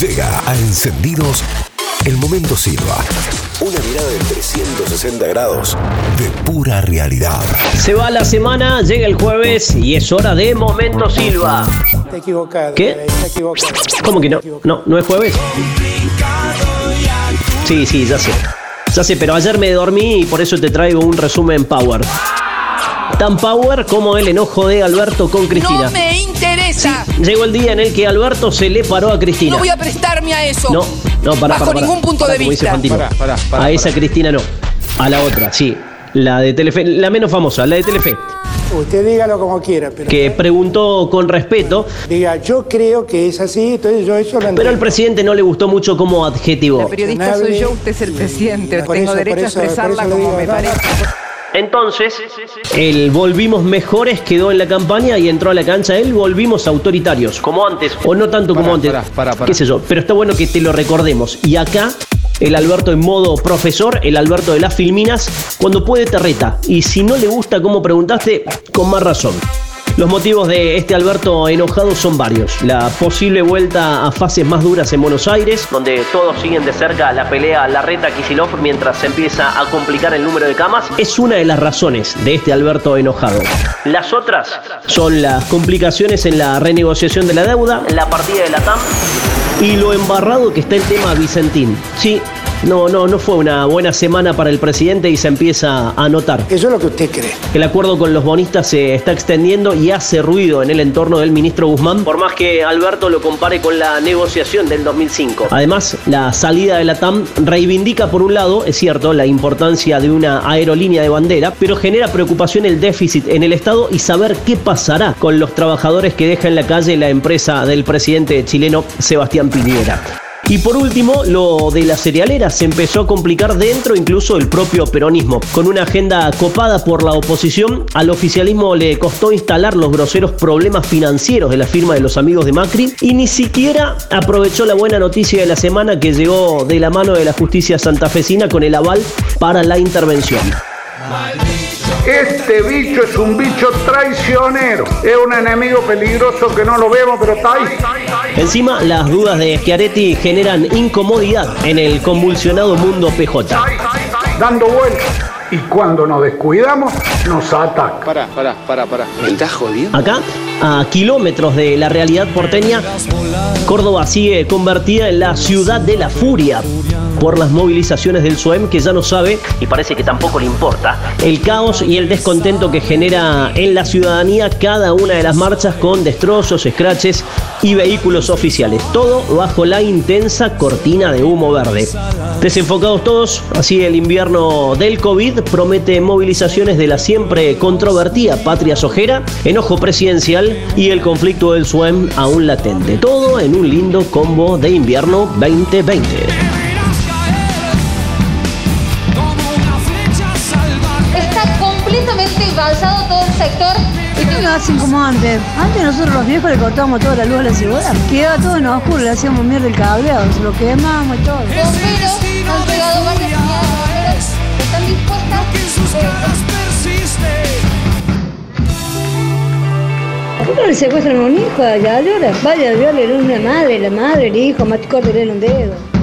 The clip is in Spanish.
Llega a Encendidos el momento Silva. Una mirada de 360 grados de pura realidad. Se va la semana, llega el jueves y es hora de Momento Silva. Te equivocado. ¿Qué? Te equivocado. ¿Cómo que no? No, no es jueves. Sí, sí, ya sé. Ya sé, pero ayer me dormí y por eso te traigo un resumen Power. Tan Power como el enojo de Alberto con Cristina. No me interesa. Llegó el día en el que Alberto se le paró a Cristina. No voy a prestarme a eso. No, no, para, Bajo ningún punto de vista. a esa Cristina no. A la otra, sí. La de Telefe, la menos famosa, la de Telefe, Usted dígalo como quiera, pero que preguntó con respeto, diga, yo creo que es así, entonces yo eso lo pero al presidente no le gustó mucho como adjetivo. La periodista soy yo, usted es el presidente. Tengo eso- derecho a expresarla como digo, me no, no. Entonces, el volvimos mejores quedó en la campaña y entró a la cancha él, volvimos autoritarios, como antes, o no tanto como antes, qué sé yo, pero está bueno que te lo recordemos. Y acá, el Alberto en modo profesor, el Alberto de las filminas, cuando puede te reta, y si no le gusta como preguntaste, con más razón. Los motivos de este Alberto enojado son varios. La posible vuelta a fases más duras en Buenos Aires, donde todos siguen de cerca la pelea Larreta Kisilov mientras se empieza a complicar el número de camas, es una de las razones de este Alberto enojado. Las otras son las complicaciones en la renegociación de la deuda, la partida de la TAM y lo embarrado que está el tema Vicentín. Sí, no, no, no fue una buena semana para el presidente y se empieza a notar. Eso es lo que usted cree. El acuerdo con los bonistas se está extendiendo y hace ruido en el entorno del ministro Guzmán, por más que Alberto lo compare con la negociación del 2005. Además, la salida de la TAM reivindica por un lado, es cierto, la importancia de una aerolínea de bandera, pero genera preocupación el déficit en el Estado y saber qué pasará con los trabajadores que deja en la calle la empresa del presidente chileno Sebastián Piñera. Y por último, lo de la cerealera se empezó a complicar dentro incluso del propio peronismo. Con una agenda copada por la oposición, al oficialismo le costó instalar los groseros problemas financieros de la firma de los amigos de Macri y ni siquiera aprovechó la buena noticia de la semana que llegó de la mano de la justicia santafesina con el aval para la intervención. Este bicho es un bicho traicionero. Es un enemigo peligroso que no lo vemos, pero está ahí. Encima, las dudas de Schiaretti generan incomodidad en el convulsionado mundo PJ. Dando vueltas. Y cuando nos descuidamos, nos ataca. Pará, pará, pará, pará. ¿Me estás jodiendo? Acá, a kilómetros de la realidad porteña, Córdoba sigue convertida en la ciudad de la furia por las movilizaciones del SUEM que ya no sabe, y parece que tampoco le importa, el caos y el descontento que genera en la ciudadanía cada una de las marchas con destrozos, escraches y vehículos oficiales. Todo bajo la intensa cortina de humo verde. Desenfocados todos, así el invierno del COVID promete movilizaciones de la siempre controvertida patria sojera, enojo presidencial y el conflicto del SUEM aún latente. Todo en un lindo combo de invierno 2020. Hacen como antes? Antes nosotros los viejos le cortábamos toda la luz a la cebolla. Quedaba todo en oscuro, le hacíamos mierda el cableado, se lo quemamos y todo. Bomberos han llegado varias unidades de bomberos que están dispuestas. ¿Por qué no le secuestran a un hijo a? Vaya a violar una madre, la madre, el hijo, más córtele un dedo.